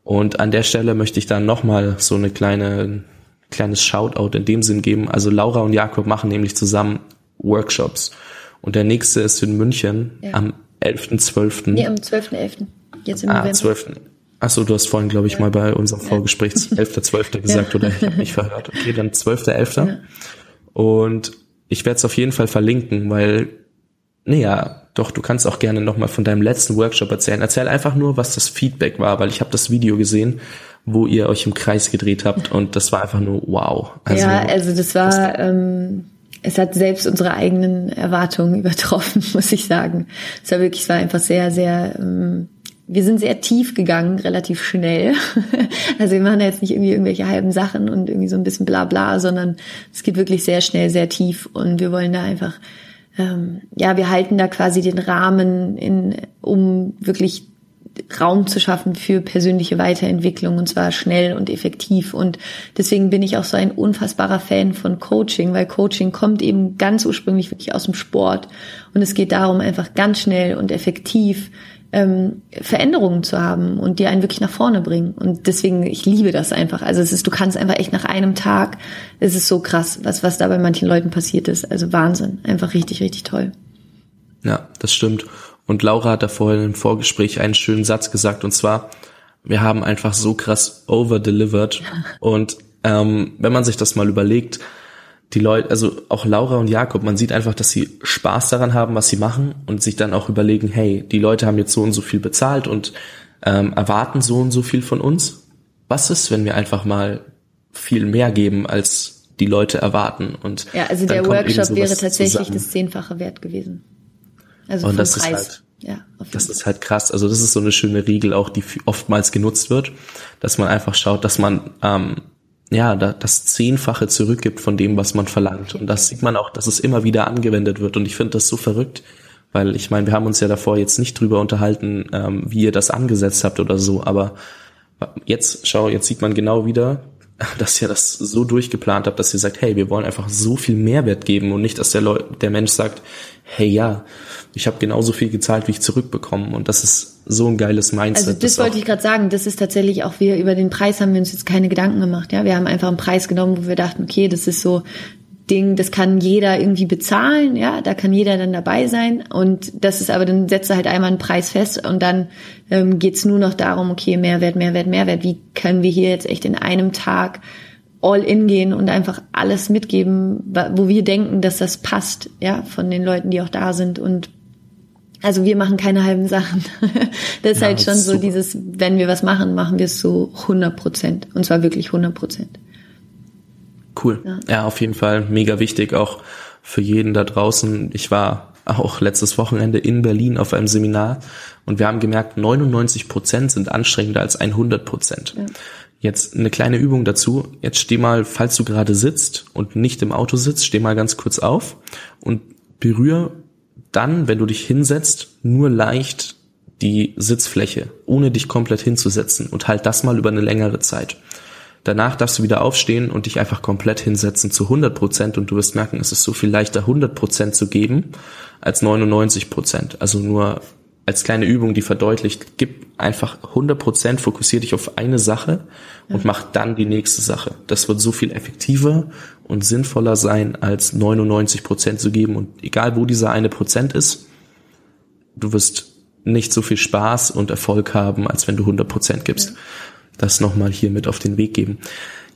Und an der Stelle möchte ich dann nochmal so eine kleine, kleines Shoutout in dem Sinn geben. Also Laura und Jakob machen nämlich zusammen Workshops. Und der nächste ist in München ja. am 11.12. Nee, am 12.11. Jetzt im ah, November. 12. Achso, du hast vorhin, glaube ich, ja. mal bei unserem Vorgespräch 11.12. gesagt, oder ich habe mich verhört. Okay, dann 12.11. Ja. Und ich werde es auf jeden Fall verlinken, weil, naja, doch, du kannst auch gerne nochmal von deinem letzten Workshop erzählen. Erzähl einfach nur, was das Feedback war, weil ich habe das Video gesehen, wo ihr euch im Kreis gedreht habt und das war einfach nur wow. Also, ja, also das war, ähm, es hat selbst unsere eigenen Erwartungen übertroffen, muss ich sagen. Es war wirklich, es war einfach sehr, sehr, ähm, wir sind sehr tief gegangen, relativ schnell. Also wir machen ja jetzt nicht irgendwie irgendwelche halben Sachen und irgendwie so ein bisschen bla bla, sondern es geht wirklich sehr schnell, sehr tief und wir wollen da einfach ähm, ja, wir halten da quasi den Rahmen, in, um wirklich Raum zu schaffen für persönliche Weiterentwicklung und zwar schnell und effektiv. Und deswegen bin ich auch so ein unfassbarer Fan von Coaching, weil Coaching kommt eben ganz ursprünglich wirklich aus dem Sport. Und es geht darum, einfach ganz schnell und effektiv ähm, Veränderungen zu haben und die einen wirklich nach vorne bringen. Und deswegen, ich liebe das einfach. Also es ist, du kannst einfach echt nach einem Tag, es ist so krass, was, was da bei manchen Leuten passiert ist. Also Wahnsinn. Einfach richtig, richtig toll. Ja, das stimmt. Und Laura hat da vorhin im Vorgespräch einen schönen Satz gesagt, und zwar, wir haben einfach so krass overdelivered. Und ähm, wenn man sich das mal überlegt, die Leute, also auch Laura und Jakob, man sieht einfach, dass sie Spaß daran haben, was sie machen und sich dann auch überlegen, hey, die Leute haben jetzt so und so viel bezahlt und ähm, erwarten so und so viel von uns. Was ist, wenn wir einfach mal viel mehr geben, als die Leute erwarten? Und ja, also der Workshop wäre tatsächlich zusammen. das zehnfache wert gewesen. Also und das Preis. ist halt Ja, das ist halt krass. Also das ist so eine schöne Regel auch, die oftmals genutzt wird, dass man einfach schaut, dass man ähm, ja das Zehnfache zurückgibt von dem, was man verlangt. Und das sieht man auch, dass es immer wieder angewendet wird. Und ich finde das so verrückt, weil ich meine, wir haben uns ja davor jetzt nicht drüber unterhalten, ähm, wie ihr das angesetzt habt oder so. Aber jetzt schau, jetzt sieht man genau wieder, dass ihr das so durchgeplant habt, dass ihr sagt, hey, wir wollen einfach so viel Mehrwert geben und nicht, dass der, Leu der Mensch sagt, hey ja, ich habe genauso viel gezahlt, wie ich zurückbekomme. Und das ist so ein geiles Mindset. Also das, das wollte ich gerade sagen, das ist tatsächlich auch, wir über den Preis haben wir uns jetzt keine Gedanken gemacht. Ja, Wir haben einfach einen Preis genommen, wo wir dachten, okay, das ist so Ding, das kann jeder irgendwie bezahlen, ja, da kann jeder dann dabei sein. Und das ist aber, dann setzt er halt einmal einen Preis fest und dann ähm, geht's nur noch darum, okay, Mehrwert, Mehrwert, Mehrwert. Wie können wir hier jetzt echt in einem Tag all in gehen und einfach alles mitgeben, wo wir denken, dass das passt, ja, von den Leuten, die auch da sind und also wir machen keine halben Sachen. das ist ja, halt schon so dieses, wenn wir was machen, machen wir es so 100 Prozent. Und zwar wirklich 100 Prozent. Cool. Ja. ja, auf jeden Fall mega wichtig, auch für jeden da draußen. Ich war auch letztes Wochenende in Berlin auf einem Seminar und wir haben gemerkt, 99 Prozent sind anstrengender als 100 Prozent. Ja. Jetzt eine kleine Übung dazu. Jetzt steh mal, falls du gerade sitzt und nicht im Auto sitzt, steh mal ganz kurz auf und berühr dann, wenn du dich hinsetzt, nur leicht die Sitzfläche, ohne dich komplett hinzusetzen und halt das mal über eine längere Zeit. Danach darfst du wieder aufstehen und dich einfach komplett hinsetzen zu 100 Prozent und du wirst merken, es ist so viel leichter 100 Prozent zu geben als 99 Prozent. Also nur als kleine Übung, die verdeutlicht, gib einfach 100 Prozent, fokussier dich auf eine Sache und mach dann die nächste Sache. Das wird so viel effektiver und sinnvoller sein, als 99 Prozent zu geben. Und egal wo dieser eine Prozent ist, du wirst nicht so viel Spaß und Erfolg haben, als wenn du 100 Prozent gibst. Das nochmal hier mit auf den Weg geben.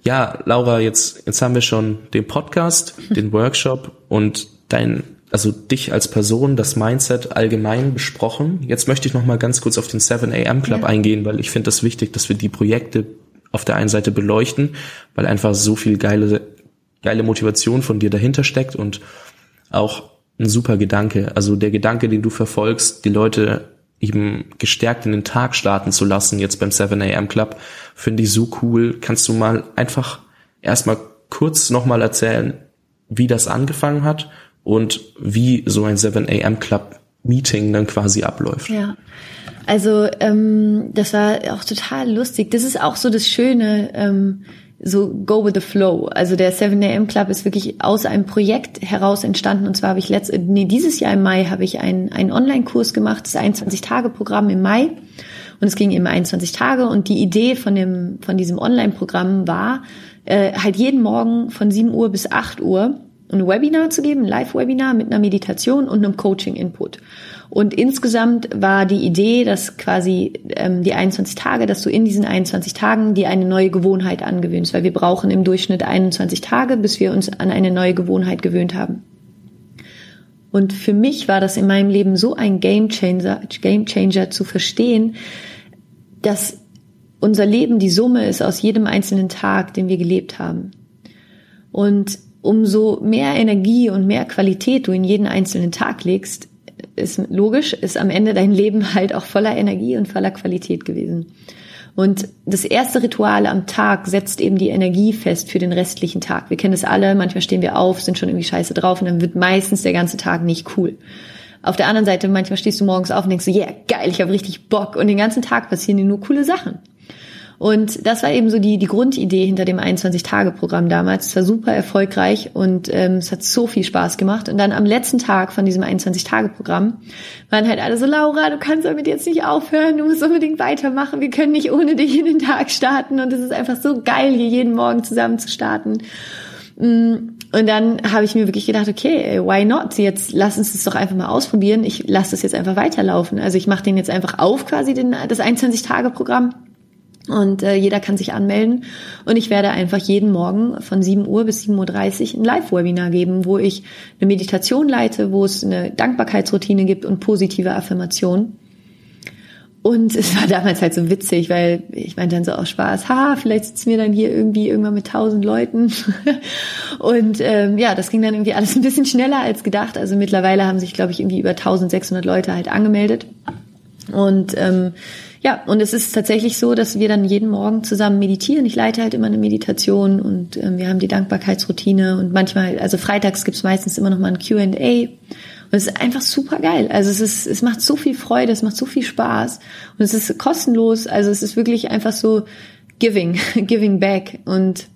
Ja, Laura, jetzt, jetzt haben wir schon den Podcast, den Workshop und dein also dich als Person, das Mindset allgemein besprochen. Jetzt möchte ich noch mal ganz kurz auf den 7 AM Club ja. eingehen, weil ich finde das wichtig, dass wir die Projekte auf der einen Seite beleuchten, weil einfach so viel geile, geile Motivation von dir dahinter steckt und auch ein super Gedanke. Also der Gedanke, den du verfolgst, die Leute eben gestärkt in den Tag starten zu lassen, jetzt beim 7 AM Club, finde ich so cool. Kannst du mal einfach erstmal kurz nochmal erzählen, wie das angefangen hat und wie so ein 7 AM Club Meeting dann quasi abläuft. Ja. Also ähm, das war auch total lustig. Das ist auch so das Schöne, ähm, so go with the flow. Also der 7 AM Club ist wirklich aus einem Projekt heraus entstanden. Und zwar habe ich letzt, nee, dieses Jahr im Mai habe ich einen, einen Online-Kurs gemacht, das 21-Tage-Programm im Mai. Und es ging eben 21 Tage. Und die Idee von dem, von diesem Online-Programm war, äh, halt jeden Morgen von 7 Uhr bis 8 Uhr ein Webinar zu geben, ein Live-Webinar mit einer Meditation und einem Coaching-Input. Und insgesamt war die Idee, dass quasi ähm, die 21 Tage, dass du in diesen 21 Tagen dir eine neue Gewohnheit angewöhnst, weil wir brauchen im Durchschnitt 21 Tage, bis wir uns an eine neue Gewohnheit gewöhnt haben. Und für mich war das in meinem Leben so ein Game Changer, Game Changer zu verstehen, dass unser Leben die Summe ist aus jedem einzelnen Tag, den wir gelebt haben. Und umso mehr Energie und mehr Qualität du in jeden einzelnen Tag legst, ist logisch, ist am Ende dein Leben halt auch voller Energie und voller Qualität gewesen. Und das erste Ritual am Tag setzt eben die Energie fest für den restlichen Tag. Wir kennen es alle, manchmal stehen wir auf, sind schon irgendwie scheiße drauf und dann wird meistens der ganze Tag nicht cool. Auf der anderen Seite, manchmal stehst du morgens auf und denkst so, yeah, geil, ich habe richtig Bock und den ganzen Tag passieren dir nur coole Sachen. Und das war eben so die, die Grundidee hinter dem 21-Tage-Programm damals. Es war super erfolgreich und ähm, es hat so viel Spaß gemacht. Und dann am letzten Tag von diesem 21-Tage-Programm waren halt alle so, Laura, du kannst damit jetzt nicht aufhören, du musst unbedingt weitermachen, wir können nicht ohne dich in den Tag starten. Und es ist einfach so geil, hier jeden Morgen zusammen zu starten. Mm, und dann habe ich mir wirklich gedacht, okay, why not? Jetzt lass uns das doch einfach mal ausprobieren. Ich lasse das jetzt einfach weiterlaufen. Also ich mache den jetzt einfach auf, quasi den, das 21-Tage-Programm und äh, jeder kann sich anmelden. Und ich werde einfach jeden Morgen von 7 Uhr bis 7.30 Uhr ein Live-Webinar geben, wo ich eine Meditation leite, wo es eine Dankbarkeitsroutine gibt und positive Affirmation. und es war damals halt so witzig, weil ich meinte dann so aus Spaß, ha, vielleicht sitzen wir dann hier irgendwie irgendwann mit tausend Leuten. und ähm, ja, das ging dann irgendwie alles ein bisschen schneller als gedacht. Also mittlerweile haben sich, glaube ich, irgendwie über 1600 Leute halt angemeldet. Und ähm, ja, und es ist tatsächlich so, dass wir dann jeden Morgen zusammen meditieren. Ich leite halt immer eine Meditation und ähm, wir haben die Dankbarkeitsroutine und manchmal, also freitags gibt's meistens immer noch mal ein Q&A und es ist einfach super geil. Also es ist, es macht so viel Freude, es macht so viel Spaß und es ist kostenlos. Also es ist wirklich einfach so giving, giving back und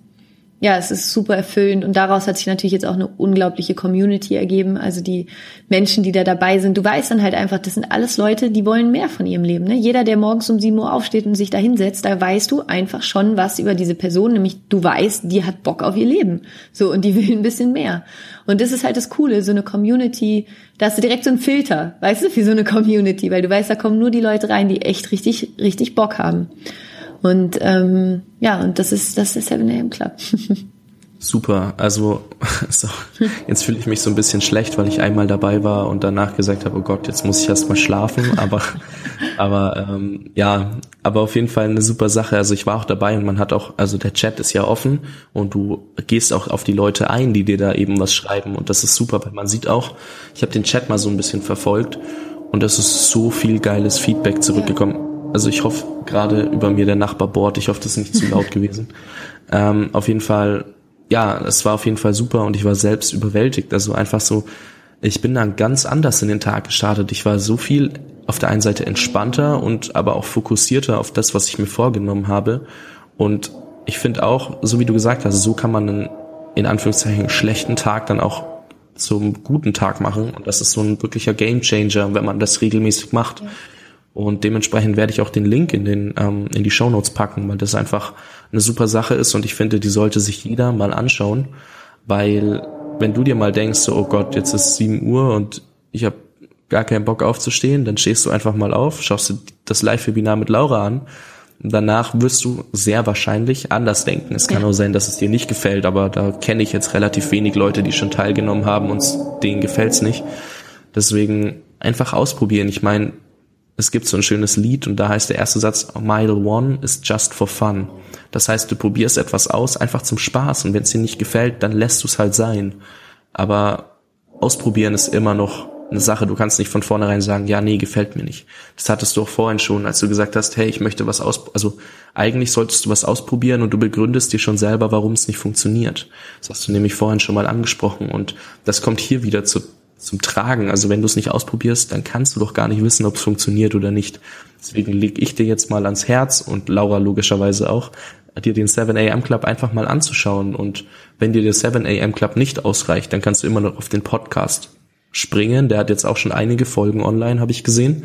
ja, es ist super erfüllend und daraus hat sich natürlich jetzt auch eine unglaubliche Community ergeben. Also die Menschen, die da dabei sind, du weißt dann halt einfach, das sind alles Leute, die wollen mehr von ihrem Leben. Ne? Jeder, der morgens um sieben Uhr aufsteht und sich da hinsetzt, da weißt du einfach schon was über diese Person, nämlich du weißt, die hat Bock auf ihr Leben. So, und die will ein bisschen mehr. Und das ist halt das Coole, so eine Community, da hast du direkt so einen Filter, weißt du, für so eine Community, weil du weißt, da kommen nur die Leute rein, die echt richtig, richtig Bock haben. Und ähm, ja, und das ist das ist 7 AM Club. Super. Also so, jetzt fühle ich mich so ein bisschen schlecht, weil ich einmal dabei war und danach gesagt habe, oh Gott, jetzt muss ich erst mal schlafen. Aber aber ähm, ja, aber auf jeden Fall eine super Sache. Also ich war auch dabei und man hat auch, also der Chat ist ja offen und du gehst auch auf die Leute ein, die dir da eben was schreiben und das ist super, weil man sieht auch, ich habe den Chat mal so ein bisschen verfolgt und es ist so viel geiles Feedback zurückgekommen also ich hoffe gerade über mir der Nachbar bohrt. Ich hoffe, das ist nicht zu laut gewesen. Ähm, auf jeden Fall, ja, es war auf jeden Fall super und ich war selbst überwältigt. Also einfach so, ich bin dann ganz anders in den Tag gestartet. Ich war so viel auf der einen Seite entspannter und aber auch fokussierter auf das, was ich mir vorgenommen habe. Und ich finde auch, so wie du gesagt hast, so kann man einen in Anführungszeichen schlechten Tag dann auch zum guten Tag machen. Und das ist so ein wirklicher Gamechanger, wenn man das regelmäßig macht. Ja. Und dementsprechend werde ich auch den Link in den ähm, in die Show Notes packen, weil das einfach eine super Sache ist und ich finde, die sollte sich jeder mal anschauen, weil wenn du dir mal denkst, so, oh Gott, jetzt ist 7 Uhr und ich habe gar keinen Bock aufzustehen, dann stehst du einfach mal auf, schaust du das Live-Webinar mit Laura an und danach wirst du sehr wahrscheinlich anders denken. Es kann ja. auch sein, dass es dir nicht gefällt, aber da kenne ich jetzt relativ wenig Leute, die schon teilgenommen haben und denen gefällt's nicht. Deswegen einfach ausprobieren. Ich meine, es gibt so ein schönes Lied und da heißt der erste Satz, Mile One is just for fun. Das heißt, du probierst etwas aus, einfach zum Spaß und wenn es dir nicht gefällt, dann lässt du es halt sein. Aber ausprobieren ist immer noch eine Sache. Du kannst nicht von vornherein sagen, ja, nee, gefällt mir nicht. Das hattest du auch vorhin schon, als du gesagt hast, hey, ich möchte was aus, also eigentlich solltest du was ausprobieren und du begründest dir schon selber, warum es nicht funktioniert. Das hast du nämlich vorhin schon mal angesprochen und das kommt hier wieder zu, zum Tragen. Also wenn du es nicht ausprobierst, dann kannst du doch gar nicht wissen, ob es funktioniert oder nicht. Deswegen lege ich dir jetzt mal ans Herz und Laura logischerweise auch, dir den 7 AM Club einfach mal anzuschauen. Und wenn dir der 7 AM Club nicht ausreicht, dann kannst du immer noch auf den Podcast springen. Der hat jetzt auch schon einige Folgen online, habe ich gesehen.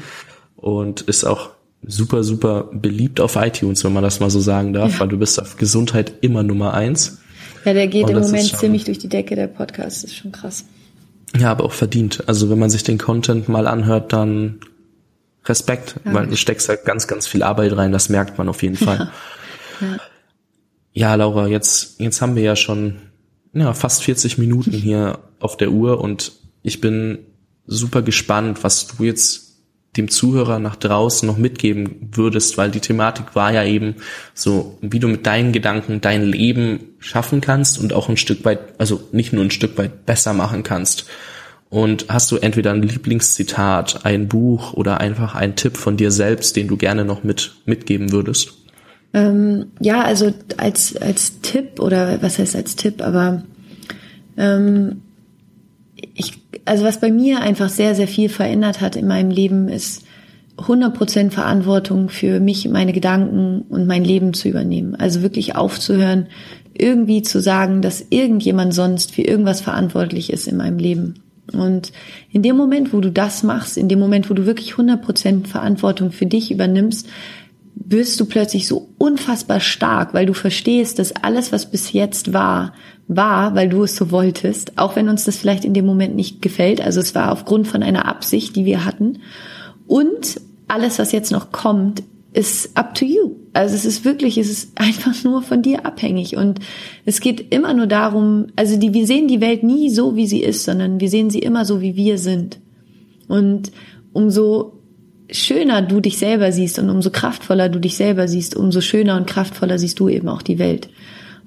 Und ist auch super, super beliebt auf iTunes, wenn man das mal so sagen darf, ja. weil du bist auf Gesundheit immer Nummer eins. Ja, der geht im Moment ziemlich durch die Decke, der Podcast. Das ist schon krass. Ja, aber auch verdient. Also wenn man sich den Content mal anhört, dann Respekt, ja. weil du steckst halt ganz, ganz viel Arbeit rein, das merkt man auf jeden Fall. Ja, ja. ja Laura, jetzt, jetzt haben wir ja schon ja, fast 40 Minuten hier auf der Uhr und ich bin super gespannt, was du jetzt dem Zuhörer nach draußen noch mitgeben würdest, weil die Thematik war ja eben so, wie du mit deinen Gedanken dein Leben schaffen kannst und auch ein Stück weit, also nicht nur ein Stück weit besser machen kannst. Und hast du entweder ein Lieblingszitat, ein Buch oder einfach einen Tipp von dir selbst, den du gerne noch mit mitgeben würdest? Ähm, ja, also als als Tipp oder was heißt als Tipp, aber ähm, ich, also was bei mir einfach sehr, sehr viel verändert hat in meinem Leben, ist 100% Verantwortung für mich, meine Gedanken und mein Leben zu übernehmen. Also wirklich aufzuhören, irgendwie zu sagen, dass irgendjemand sonst für irgendwas verantwortlich ist in meinem Leben. Und in dem Moment, wo du das machst, in dem Moment, wo du wirklich 100% Verantwortung für dich übernimmst, wirst du plötzlich so unfassbar stark, weil du verstehst, dass alles, was bis jetzt war, war, weil du es so wolltest, auch wenn uns das vielleicht in dem Moment nicht gefällt. Also es war aufgrund von einer Absicht, die wir hatten. Und alles, was jetzt noch kommt, ist up to you. Also es ist wirklich, es ist einfach nur von dir abhängig. Und es geht immer nur darum, also die, wir sehen die Welt nie so, wie sie ist, sondern wir sehen sie immer so, wie wir sind. Und umso schöner du dich selber siehst und umso kraftvoller du dich selber siehst, umso schöner und kraftvoller siehst du eben auch die Welt.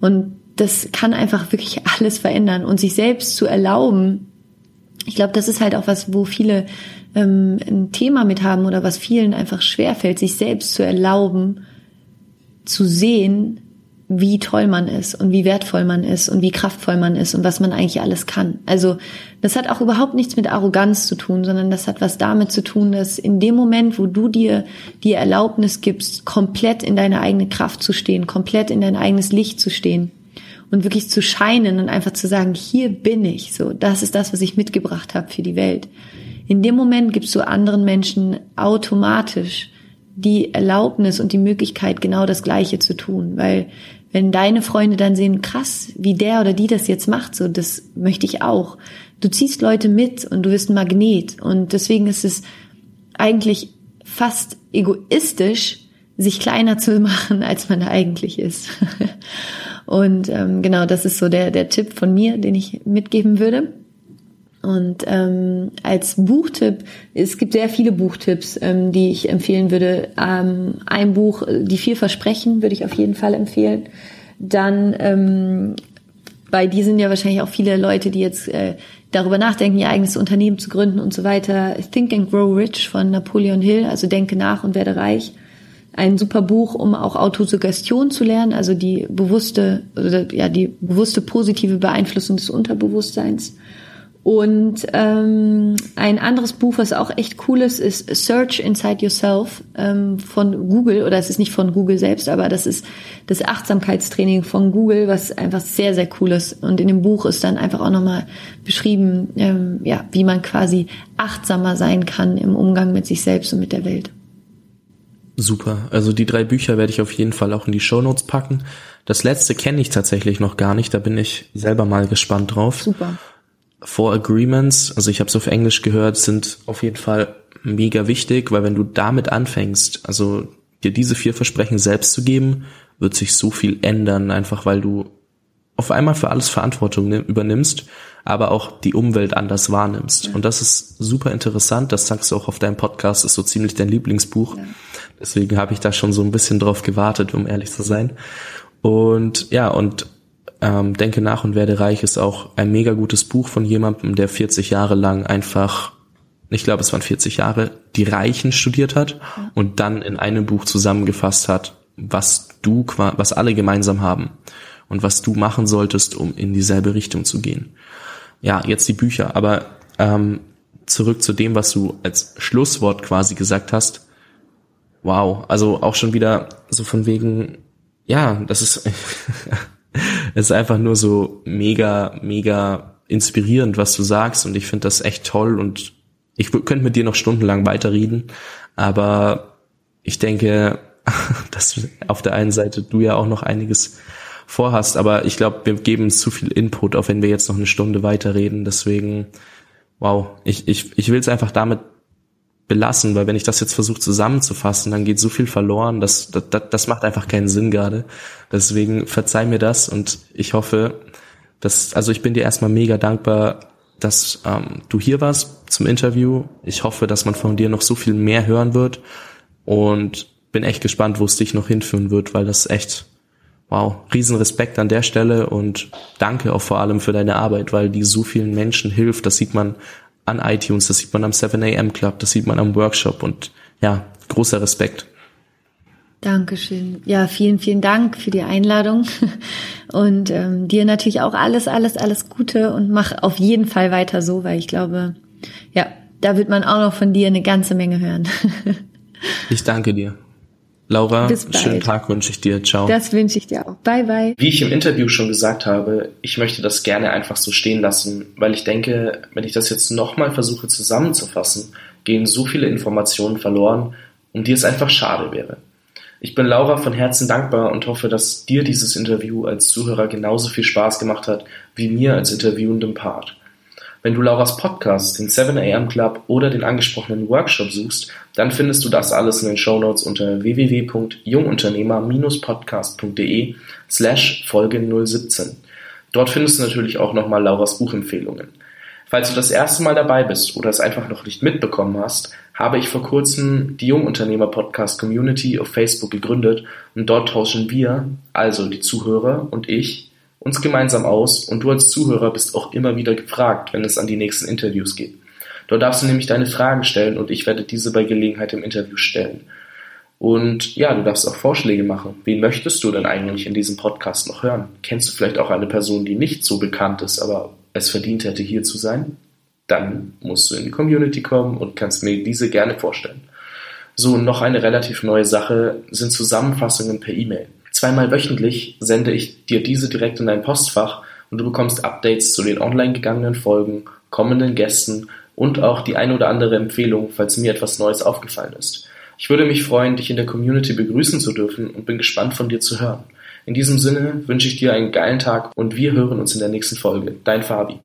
Und das kann einfach wirklich alles verändern und sich selbst zu erlauben. Ich glaube, das ist halt auch was, wo viele ähm, ein Thema mit haben oder was vielen einfach schwerfällt, sich selbst zu erlauben, zu sehen, wie toll man ist und wie wertvoll man ist und wie kraftvoll man ist und was man eigentlich alles kann. Also das hat auch überhaupt nichts mit Arroganz zu tun, sondern das hat was damit zu tun, dass in dem Moment, wo du dir die Erlaubnis gibst, komplett in deine eigene Kraft zu stehen, komplett in dein eigenes Licht zu stehen und wirklich zu scheinen und einfach zu sagen, hier bin ich, so, das ist das, was ich mitgebracht habe für die Welt. In dem Moment gibst du anderen Menschen automatisch die Erlaubnis und die Möglichkeit, genau das Gleiche zu tun, weil wenn deine Freunde dann sehen, krass, wie der oder die das jetzt macht, so, das möchte ich auch. Du ziehst Leute mit und du bist ein Magnet. Und deswegen ist es eigentlich fast egoistisch, sich kleiner zu machen, als man eigentlich ist. Und ähm, genau, das ist so der, der Tipp von mir, den ich mitgeben würde. Und ähm, als Buchtipp, es gibt sehr viele Buchtipps, ähm, die ich empfehlen würde. Ähm, ein Buch, Die vier Versprechen, würde ich auf jeden Fall empfehlen. Dann, ähm, bei dir sind ja wahrscheinlich auch viele Leute, die jetzt äh, darüber nachdenken, ihr eigenes Unternehmen zu gründen und so weiter. Think and Grow Rich von Napoleon Hill, also denke nach und werde reich. Ein super Buch, um auch Autosuggestion zu lernen, also die bewusste, oder ja, die bewusste positive Beeinflussung des Unterbewusstseins. Und ähm, ein anderes Buch, was auch echt cool ist, ist Search Inside Yourself ähm, von Google. Oder es ist nicht von Google selbst, aber das ist das Achtsamkeitstraining von Google, was einfach sehr, sehr cool ist. Und in dem Buch ist dann einfach auch nochmal beschrieben, ähm, ja, wie man quasi achtsamer sein kann im Umgang mit sich selbst und mit der Welt. Super. Also die drei Bücher werde ich auf jeden Fall auch in die Show Notes packen. Das letzte kenne ich tatsächlich noch gar nicht. Da bin ich selber mal gespannt drauf. Super. Four Agreements, also ich habe es auf Englisch gehört, sind auf jeden Fall mega wichtig, weil wenn du damit anfängst, also dir diese vier Versprechen selbst zu geben, wird sich so viel ändern, einfach weil du auf einmal für alles Verantwortung übernimmst, aber auch die Umwelt anders wahrnimmst. Ja. Und das ist super interessant, das sagst du auch auf deinem Podcast, ist so ziemlich dein Lieblingsbuch. Ja. Deswegen habe ich da schon so ein bisschen drauf gewartet, um ehrlich zu sein. Und ja, und ähm, Denke nach und werde reich ist auch ein mega gutes Buch von jemandem, der 40 Jahre lang einfach, ich glaube es waren 40 Jahre, die Reichen studiert hat und dann in einem Buch zusammengefasst hat, was du, was alle gemeinsam haben und was du machen solltest, um in dieselbe Richtung zu gehen. Ja, jetzt die Bücher, aber ähm, zurück zu dem, was du als Schlusswort quasi gesagt hast. Wow, also auch schon wieder so von wegen, ja, das ist es ist einfach nur so mega, mega inspirierend, was du sagst und ich finde das echt toll und ich könnte mit dir noch stundenlang weiterreden, aber ich denke, dass auf der einen Seite du ja auch noch einiges vorhast, aber ich glaube, wir geben zu viel Input, auch wenn wir jetzt noch eine Stunde weiterreden, deswegen, wow, ich, ich, ich will es einfach damit belassen, weil wenn ich das jetzt versuche zusammenzufassen, dann geht so viel verloren, das, das, das macht einfach keinen Sinn gerade. Deswegen verzeih mir das und ich hoffe, dass, also ich bin dir erstmal mega dankbar, dass ähm, du hier warst zum Interview. Ich hoffe, dass man von dir noch so viel mehr hören wird und bin echt gespannt, wo es dich noch hinführen wird, weil das echt, wow, Riesenrespekt an der Stelle und danke auch vor allem für deine Arbeit, weil die so vielen Menschen hilft. Das sieht man an iTunes, das sieht man am 7am Club, das sieht man am Workshop und ja, großer Respekt. Dankeschön. Ja, vielen, vielen Dank für die Einladung und ähm, dir natürlich auch alles, alles, alles Gute und mach auf jeden Fall weiter so, weil ich glaube, ja, da wird man auch noch von dir eine ganze Menge hören. ich danke dir. Laura, schönen Tag wünsche ich dir. Ciao. Das wünsche ich dir auch. Bye, bye. Wie ich im Interview schon gesagt habe, ich möchte das gerne einfach so stehen lassen, weil ich denke, wenn ich das jetzt nochmal versuche zusammenzufassen, gehen so viele Informationen verloren, um die es einfach schade wäre. Ich bin Laura von Herzen dankbar und hoffe, dass dir dieses Interview als Zuhörer genauso viel Spaß gemacht hat wie mir als interviewendem Part. Wenn du Lauras Podcast, den 7am Club oder den angesprochenen Workshop suchst, dann findest du das alles in den Shownotes unter www.jungunternehmer-podcast.de slash Folge 017. Dort findest du natürlich auch nochmal Lauras Buchempfehlungen. Falls du das erste Mal dabei bist oder es einfach noch nicht mitbekommen hast, habe ich vor kurzem die Jungunternehmer Podcast Community auf Facebook gegründet und dort tauschen wir, also die Zuhörer und ich, uns gemeinsam aus und du als Zuhörer bist auch immer wieder gefragt, wenn es an die nächsten Interviews geht. Dort darfst du nämlich deine Fragen stellen und ich werde diese bei Gelegenheit im Interview stellen. Und ja, du darfst auch Vorschläge machen. Wen möchtest du denn eigentlich in diesem Podcast noch hören? Kennst du vielleicht auch eine Person, die nicht so bekannt ist, aber es verdient hätte, hier zu sein, dann musst du in die Community kommen und kannst mir diese gerne vorstellen. So, noch eine relativ neue Sache sind Zusammenfassungen per E-Mail. Zweimal wöchentlich sende ich dir diese direkt in dein Postfach und du bekommst Updates zu den online gegangenen Folgen, kommenden Gästen und auch die ein oder andere Empfehlung, falls mir etwas Neues aufgefallen ist. Ich würde mich freuen, dich in der Community begrüßen zu dürfen und bin gespannt von dir zu hören. In diesem Sinne wünsche ich dir einen geilen Tag und wir hören uns in der nächsten Folge. Dein Fabi.